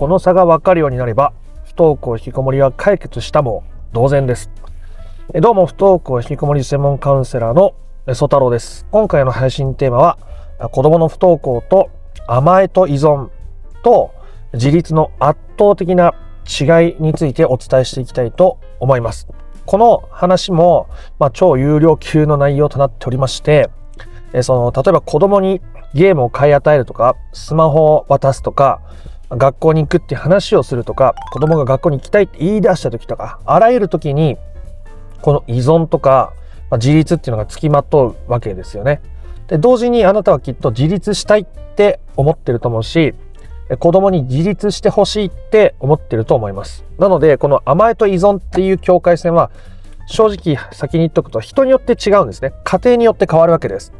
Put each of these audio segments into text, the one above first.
この差がわかるようになれば、不登校引きこもりは解決したも同然です。どうも、不登校引きこもり専門カウンセラーの曽太郎です。今回の配信テーマは、子供の不登校と甘えと依存と自立の圧倒的な違いについてお伝えしていきたいと思います。この話も、まあ、超有料級の内容となっておりまして、えその、例えば子供にゲームを買い与えるとか、スマホを渡すとか、学校に行くって話をするとか、子供が学校に行きたいって言い出した時とか、あらゆる時に、この依存とか、まあ、自立っていうのが付きまとうわけですよね。で、同時にあなたはきっと自立したいって思ってると思うし、子供に自立してほしいって思ってると思います。なので、この甘えと依存っていう境界線は、正直先に言っとくと人によって違うんですね。家庭によって変わるわけです。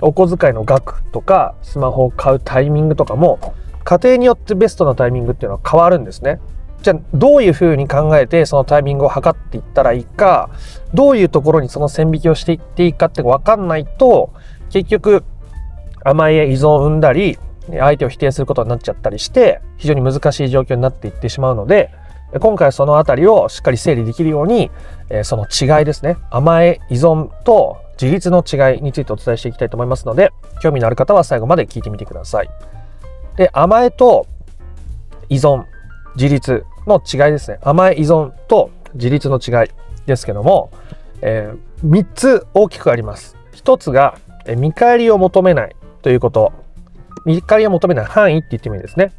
お小遣いの額とか、スマホを買うタイミングとかも、家庭によってベストなタイミングっていうのは変わるんですね。じゃあどういうふうに考えてそのタイミングを測っていったらいいか、どういうところにその線引きをしていっていいかって分かんないと、結局甘え依存を生んだり、相手を否定することになっちゃったりして、非常に難しい状況になっていってしまうので、今回はそのあたりをしっかり整理できるように、その違いですね。甘え依存と自立の違いについてお伝えしていきたいと思いますので、興味のある方は最後まで聞いてみてください。で、甘えと依存、自立の違いですね。甘え依存と自立の違いですけども、えー、3つ大きくあります。1つが、え見返りを求めないということ。見返りを求めない範囲って言ってもいいですね。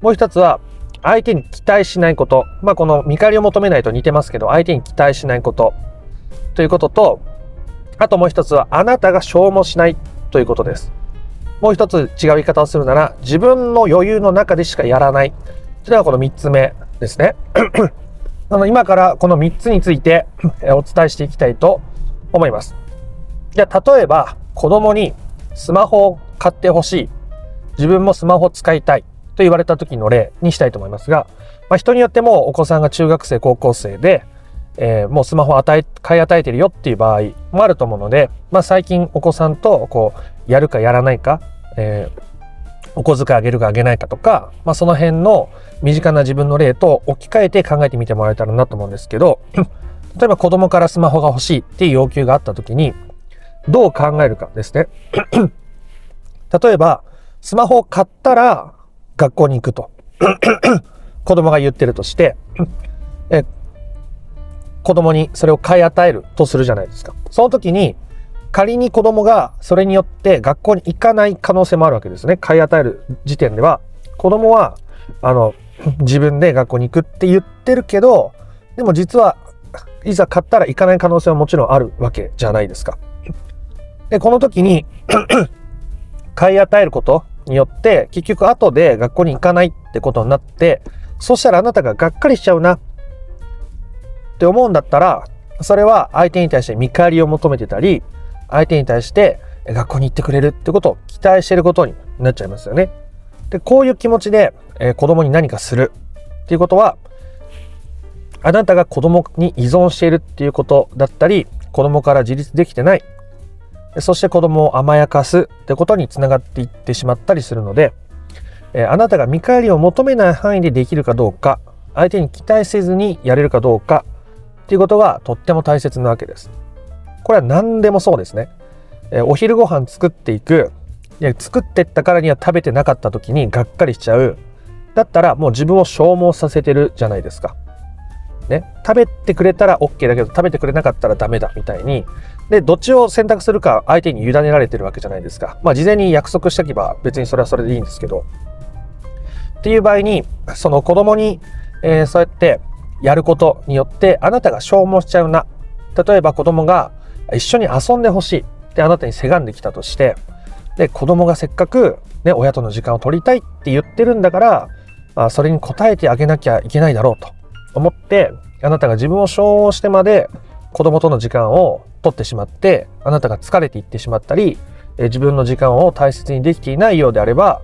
もう1つは、相手に期待しないこと。まあ、この見返りを求めないと似てますけど、相手に期待しないこと。ということと、あともう1つは、あなたが消耗しないということです。もう一つ違う言い方をするなら、自分の余裕の中でしかやらない。それはこの3つ目ですね。あの今からこの3つについてお伝えしていきたいと思います。じゃあ、例えば子供にスマホを買ってほしい。自分もスマホ使いたいと言われた時の例にしたいと思いますが、まあ、人によってもお子さんが中学生、高校生で、えー、もうスマホ与え、買い与えてるよっていう場合もあると思うので、まあ、最近お子さんとこう、やるかやらないか、えー、お小遣いあげるかあげないかとか、まあ、その辺の身近な自分の例と置き換えて考えてみてもらえたらなと思うんですけど、例えば子供からスマホが欲しいっていう要求があった時に、どう考えるかですね。例えば、スマホを買ったら学校に行くと。子供が言ってるとして、え子供にそれを買い与えるとするじゃないですか。その時に、仮に子供がそれによって学校に行かない可能性もあるわけですね。買い与える時点では、子供は、あの、自分で学校に行くって言ってるけど、でも実は、いざ買ったら行かない可能性はもちろんあるわけじゃないですか。で、この時に 買い与えることによって、結局後で学校に行かないってことになって、そしたらあなたががっかりしちゃうなって思うんだったら、それは相手に対して見返りを求めてたり、相手に対して学校に行ってくれるってことを期待してることになっちゃいますよね。で、こういう気持ちで、えー、子供に何かするっていうことは、あなたが子供に依存しているっていうことだったり、子供から自立できてない、そして子供を甘やかすってことにつながっていってしまったりするので、えー、あなたが見返りを求めない範囲でできるかどうか、相手に期待せずにやれるかどうかっていうことがとっても大切なわけです。これは何でもそうですね。えお昼ご飯作っていく。いや、作ってったからには食べてなかった時にがっかりしちゃう。だったらもう自分を消耗させてるじゃないですか。ね。食べてくれたら OK だけど食べてくれなかったらダメだみたいに。で、どっちを選択するか相手に委ねられてるわけじゃないですか。まあ事前に約束しておけば別にそれはそれでいいんですけど。っていう場合に、その子供に、えー、そうやってやることによってあなたが消耗しちゃうな。例えば子供が一緒に遊んでほしい。ってあなたにせがんできたとして、で、子供がせっかくね、親との時間を取りたいって言ってるんだから、まあ、それに応えてあげなきゃいけないだろうと。思って、あなたが自分を消耗してまで子供との時間を取ってしまって、あなたが疲れていってしまったり、自分の時間を大切にできていないようであれば、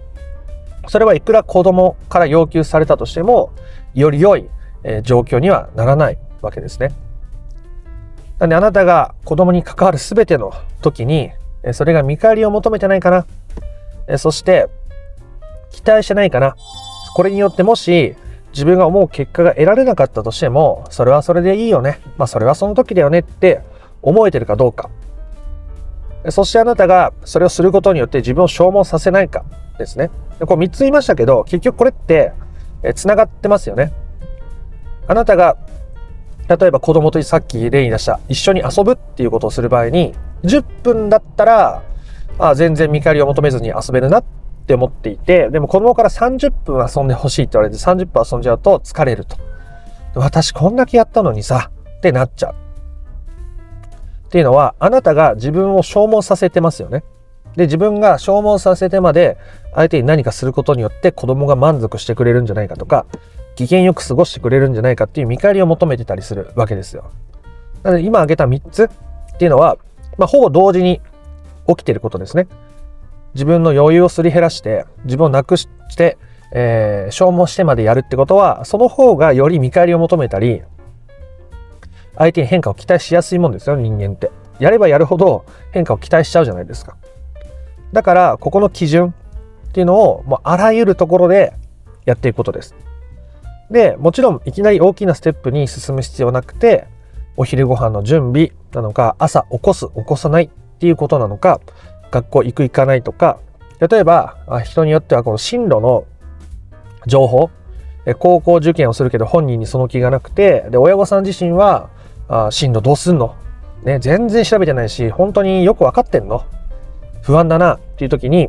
それはいくら子供から要求されたとしても、より良いえ状況にはならないわけですね。なんであなたが子供に関わる全ての時に、それが見返りを求めてないかな、そして期待してないかな、これによってもし自分が思う結果が得られなかったとしても、それはそれでいいよね。まあそれはその時だよねって思えてるかどうか。そしてあなたがそれをすることによって自分を消耗させないかですね。こう3つ言いましたけど、結局これって繋がってますよね。あなたが例えば子供とさっき例に出した一緒に遊ぶっていうことをする場合に10分だったらあ全然見返りを求めずに遊べるなって思っていてでも子供から30分遊んでほしいって言われて30分遊んじゃうと疲れると。私こんだけやったのにさってなっちゃう。っていうのはあなたが自分を消耗させてますよね。で自分が消耗させてまで相手に何かすることによって子供が満足してくれるんじゃないかとか機嫌よく過ごしてくれるんじゃないかっていう見返りを求めてたりするわけですよ。なので今挙げた3つっていうのは、まあ、ほぼ同時に起きてることですね。自分の余裕をすり減らして、自分をなくして、えー、消耗してまでやるってことは、その方がより見返りを求めたり、相手に変化を期待しやすいもんですよ、人間って。やればやるほど変化を期待しちゃうじゃないですか。だから、ここの基準っていうのを、もうあらゆるところでやっていくことです。で、もちろんいきなり大きなステップに進む必要なくて、お昼ご飯の準備なのか、朝起こす、起こさないっていうことなのか、学校行く行かないとか、例えば人によってはこの進路の情報、高校受験をするけど本人にその気がなくて、で、親御さん自身は、あ進路どうすんの？ね、全然調べてないし、本当によくわかってんの？不安だなっていう時に、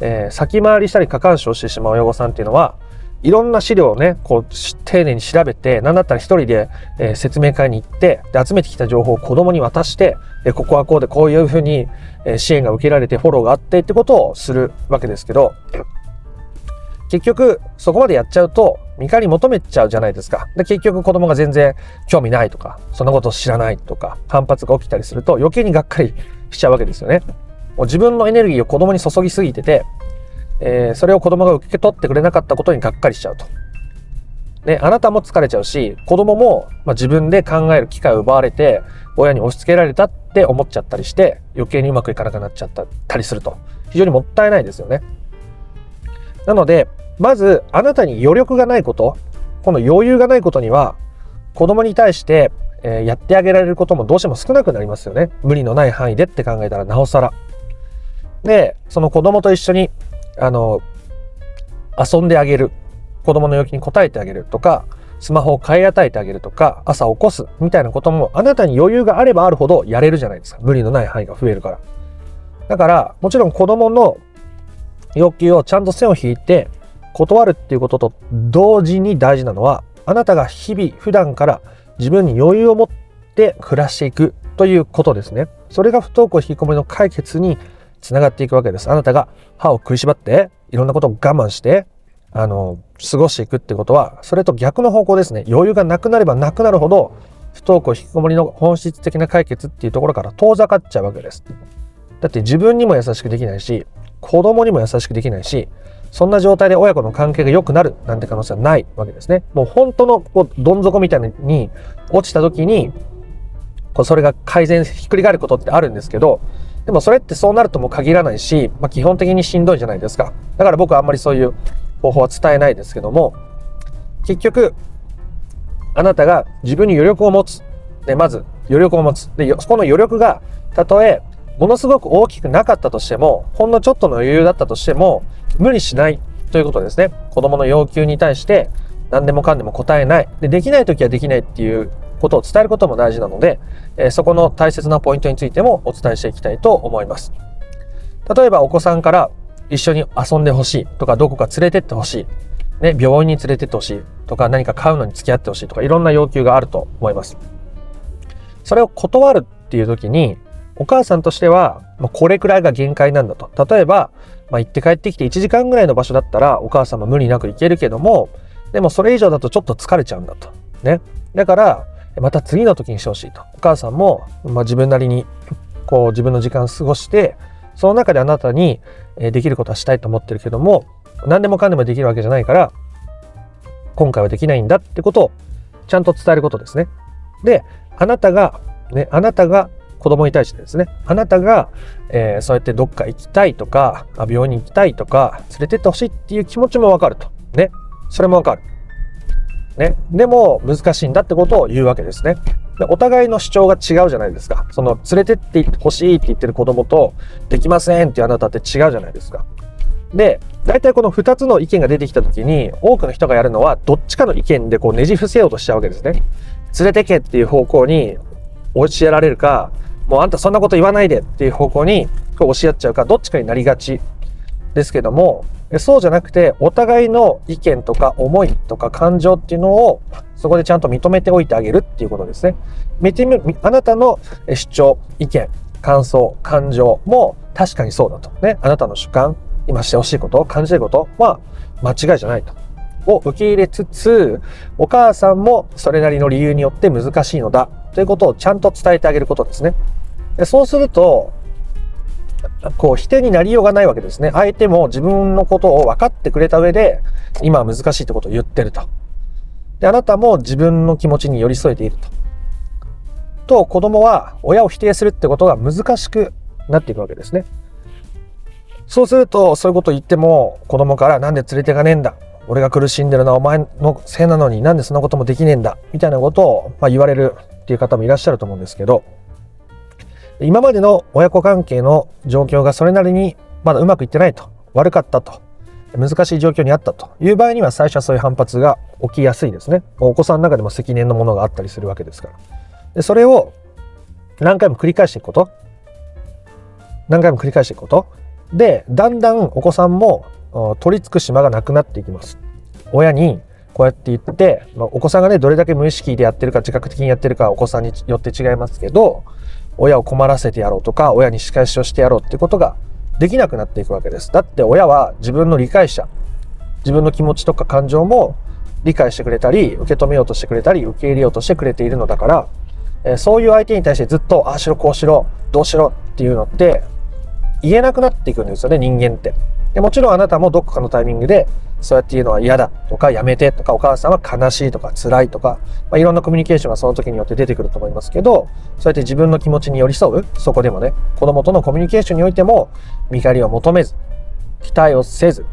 えー、先回りしたり過干渉してしまう親御さんっていうのは、いろんな資料をね、こう、丁寧に調べて、なんだったら一人で、えー、説明会に行って、で、集めてきた情報を子供に渡して、で、ここはこうで、こういうふうに、えー、支援が受けられて、フォローがあってってことをするわけですけど、結局、そこまでやっちゃうと、見返り求めちゃうじゃないですか。で、結局子供が全然興味ないとか、そんなこと知らないとか、反発が起きたりすると、余計にがっかりしちゃうわけですよね。もう自分のエネルギーを子供に注ぎすぎてて、えー、それを子供が受け取ってくれなかったことにがっかりしちゃうと。ね、あなたも疲れちゃうし、子供も、まあ、自分で考える機会を奪われて、親に押し付けられたって思っちゃったりして、余計にうまくいかなくなっちゃったりすると。非常にもったいないですよね。なので、まず、あなたに余力がないこと、この余裕がないことには、子供に対して、えー、やってあげられることもどうしても少なくなりますよね。無理のない範囲でって考えたらなおさら。で、その子供と一緒にあの、遊んであげる。子供の要求に応えてあげるとか、スマホを買い与えてあげるとか、朝起こすみたいなことも、あなたに余裕があればあるほどやれるじゃないですか。無理のない範囲が増えるから。だから、もちろん子供の要求をちゃんと線を引いて断るっていうことと同時に大事なのは、あなたが日々、普段から自分に余裕を持って暮らしていくということですね。それが不登校引きこもりの解決につながっていくわけです。あなたが歯を食いしばって、いろんなことを我慢して、あの、過ごしていくってことは、それと逆の方向ですね。余裕がなくなればなくなるほど、不登校引きこもりの本質的な解決っていうところから遠ざかっちゃうわけです。だって自分にも優しくできないし、子供にも優しくできないし、そんな状態で親子の関係が良くなるなんて可能性はないわけですね。もう本当のこうどん底みたいに落ちた時に、こうそれが改善ひっくり返ることってあるんですけど、でもそれってそうなるとも限らないし、まあ、基本的にしんどいじゃないですか。だから僕はあんまりそういう方法は伝えないですけども、結局、あなたが自分に余力を持つ。で、まず余力を持つ。で、そこの余力が、たとえ、ものすごく大きくなかったとしても、ほんのちょっとの余裕だったとしても、無理しないということですね。子供の要求に対して、何でもかんでも答えない。で、できない時はできないっていうことを伝えることも大事なので、えそこの大切なポイントについてもお伝えしていきたいと思います。例えばお子さんから一緒に遊んでほしいとか、どこか連れてってほしい。ね、病院に連れてってほしいとか、何か買うのに付き合ってほしいとか、いろんな要求があると思います。それを断るっていう時に、お母さんとしては、ま、これくらいが限界なんだと。例えば、まあ、行って帰ってきて1時間ぐらいの場所だったら、お母さんも無理なく行けるけども、でもそれ以上だとちょっと疲れちゃうんだと。ね。だから、また次の時にしてほしいと。お母さんも、まあ、自分なりにこう自分の時間を過ごして、その中であなたにできることはしたいと思ってるけども、何でもかんでもできるわけじゃないから、今回はできないんだってことをちゃんと伝えることですね。で、あなたが、ね、あなたが子供に対してですね、あなたが、えー、そうやってどっか行きたいとか、病院に行きたいとか、連れてってほしいっていう気持ちもわかると。ね。それもわかる。ね。でも、難しいんだってことを言うわけですね。でお互いの主張が違うじゃないですか。その、連れてってほしいって言ってる子供と、できませんっていうあなたって違うじゃないですか。で、大体この2つの意見が出てきた時に、多くの人がやるのは、どっちかの意見でこうねじ伏せようとしちゃうわけですね。連れてけっていう方向に教えられるか、もうあんたそんなこと言わないでっていう方向に教え合っちゃうか、どっちかになりがちですけども、そうじゃなくて、お互いの意見とか思いとか感情っていうのを、そこでちゃんと認めておいてあげるっていうことですね。見てみあなたの主張、意見、感想、感情も確かにそうだと。ね。あなたの主観、今してほしいこと、感じてることは間違いじゃないと。を受け入れつつ、お母さんもそれなりの理由によって難しいのだということをちゃんと伝えてあげることですね。そうすると、こう否定になりようがないわけですね。相手も自分のことを分かってくれた上で、今は難しいってことを言ってると。で、あなたも自分の気持ちに寄り添えていると。と、子供は親を否定するってことが難しくなっていくわけですね。そうすると、そういうことを言っても、子供からなんで連れてかねえんだ。俺が苦しんでるのはお前のせいなのになんでそんなこともできねえんだ。みたいなことを、ま、言われるっていう方もいらっしゃると思うんですけど、今までの親子関係の状況がそれなりにまだうまくいってないと、悪かったと、難しい状況にあったという場合には最初はそういう反発が起きやすいですね。お子さんの中でも積年のものがあったりするわけですから。でそれを何回も繰り返していくこと、何回も繰り返していくこと、で、だんだんお子さんも取り付く島がなくなっていきます。親にこうやって言って、まあ、お子さんがね、どれだけ無意識でやってるか自覚的にやってるかはお子さんによって違いますけど、親を困らせてやろうとか、親に仕返しをしてやろうってことができなくなっていくわけです。だって親は自分の理解者、自分の気持ちとか感情も理解してくれたり、受け止めようとしてくれたり、受け入れようとしてくれているのだから、え、そういう相手に対してずっと、ああしろ、こうしろ、どうしろっていうのって、言えなくなっていくんですよね、人間って。でもちろんあなたもどこかのタイミングで、そうやって言うのは嫌だとか、やめてとか、お母さんは悲しいとか、辛いとか、まあ、いろんなコミュニケーションがその時によって出てくると思いますけど、そうやって自分の気持ちに寄り添う、そこでもね、子供とのコミュニケーションにおいても、見返りを求めず、期待をせず、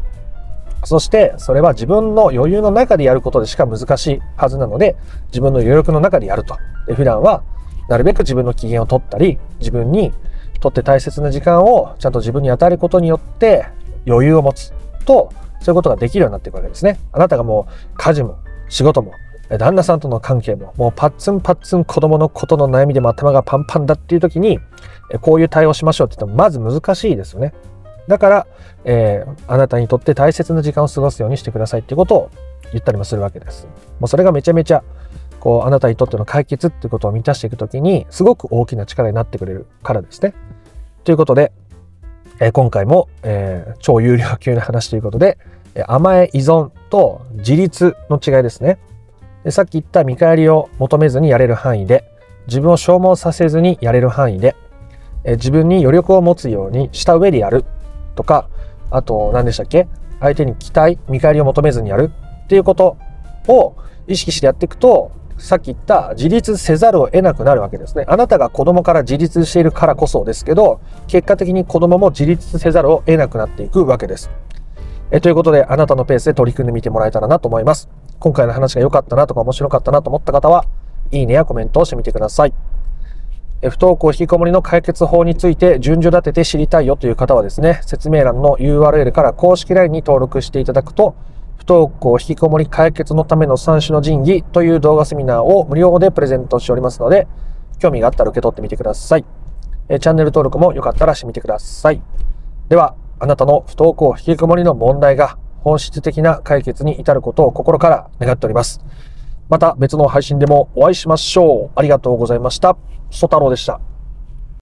そしてそれは自分の余裕の中でやることでしか難しいはずなので、自分の余力の中でやると。で普段はなるべく自分の機嫌を取ったり、自分にとって大切な時間をちゃんと自分に与えることによって余裕を持つと、そういうことができるようになっていくわけですね。あなたがもう家事も仕事も旦那さんとの関係ももうパッツンパッツン子供のことの悩みでも頭がパンパンだっていう時にこういう対応しましょうって言ってもまず難しいですよね。だから、えー、あなたにとって大切な時間を過ごすようにしてくださいっていうことを言ったりもするわけです。もうそれがめちゃめちゃこうあなたにとっての解決っていうことを満たしていくときにすごく大きな力になってくれるからですね。ということで、え、今回も、えー、超有料級の話ということで、甘え依存と自立の違いですね。で。さっき言った見返りを求めずにやれる範囲で、自分を消耗させずにやれる範囲で、え自分に余力を持つようにした上でやる。とか、あと何でしたっけ？相手に期待、見返りを求めずにやる。っていうことを意識してやっていくと、さっき言った自立せざるを得なくなるわけですね。あなたが子供から自立しているからこそですけど、結果的に子供も自立せざるを得なくなっていくわけです。えということで、あなたのペースで取り組んでみてもらえたらなと思います。今回の話が良かったなとか面白かったなと思った方は、いいねやコメントをしてみてください。不登校引きこもりの解決法について順序立てて知りたいよという方はですね、説明欄の URL から公式 LINE に登録していただくと、不登校引きこもり解決のための三種の神器という動画セミナーを無料でプレゼントしておりますので、興味があったら受け取ってみてください。えチャンネル登録もよかったらしてみてください。では、あなたの不登校引きこもりの問題が本質的な解決に至ることを心から願っております。また別の配信でもお会いしましょう。ありがとうございました。ソ太郎でした。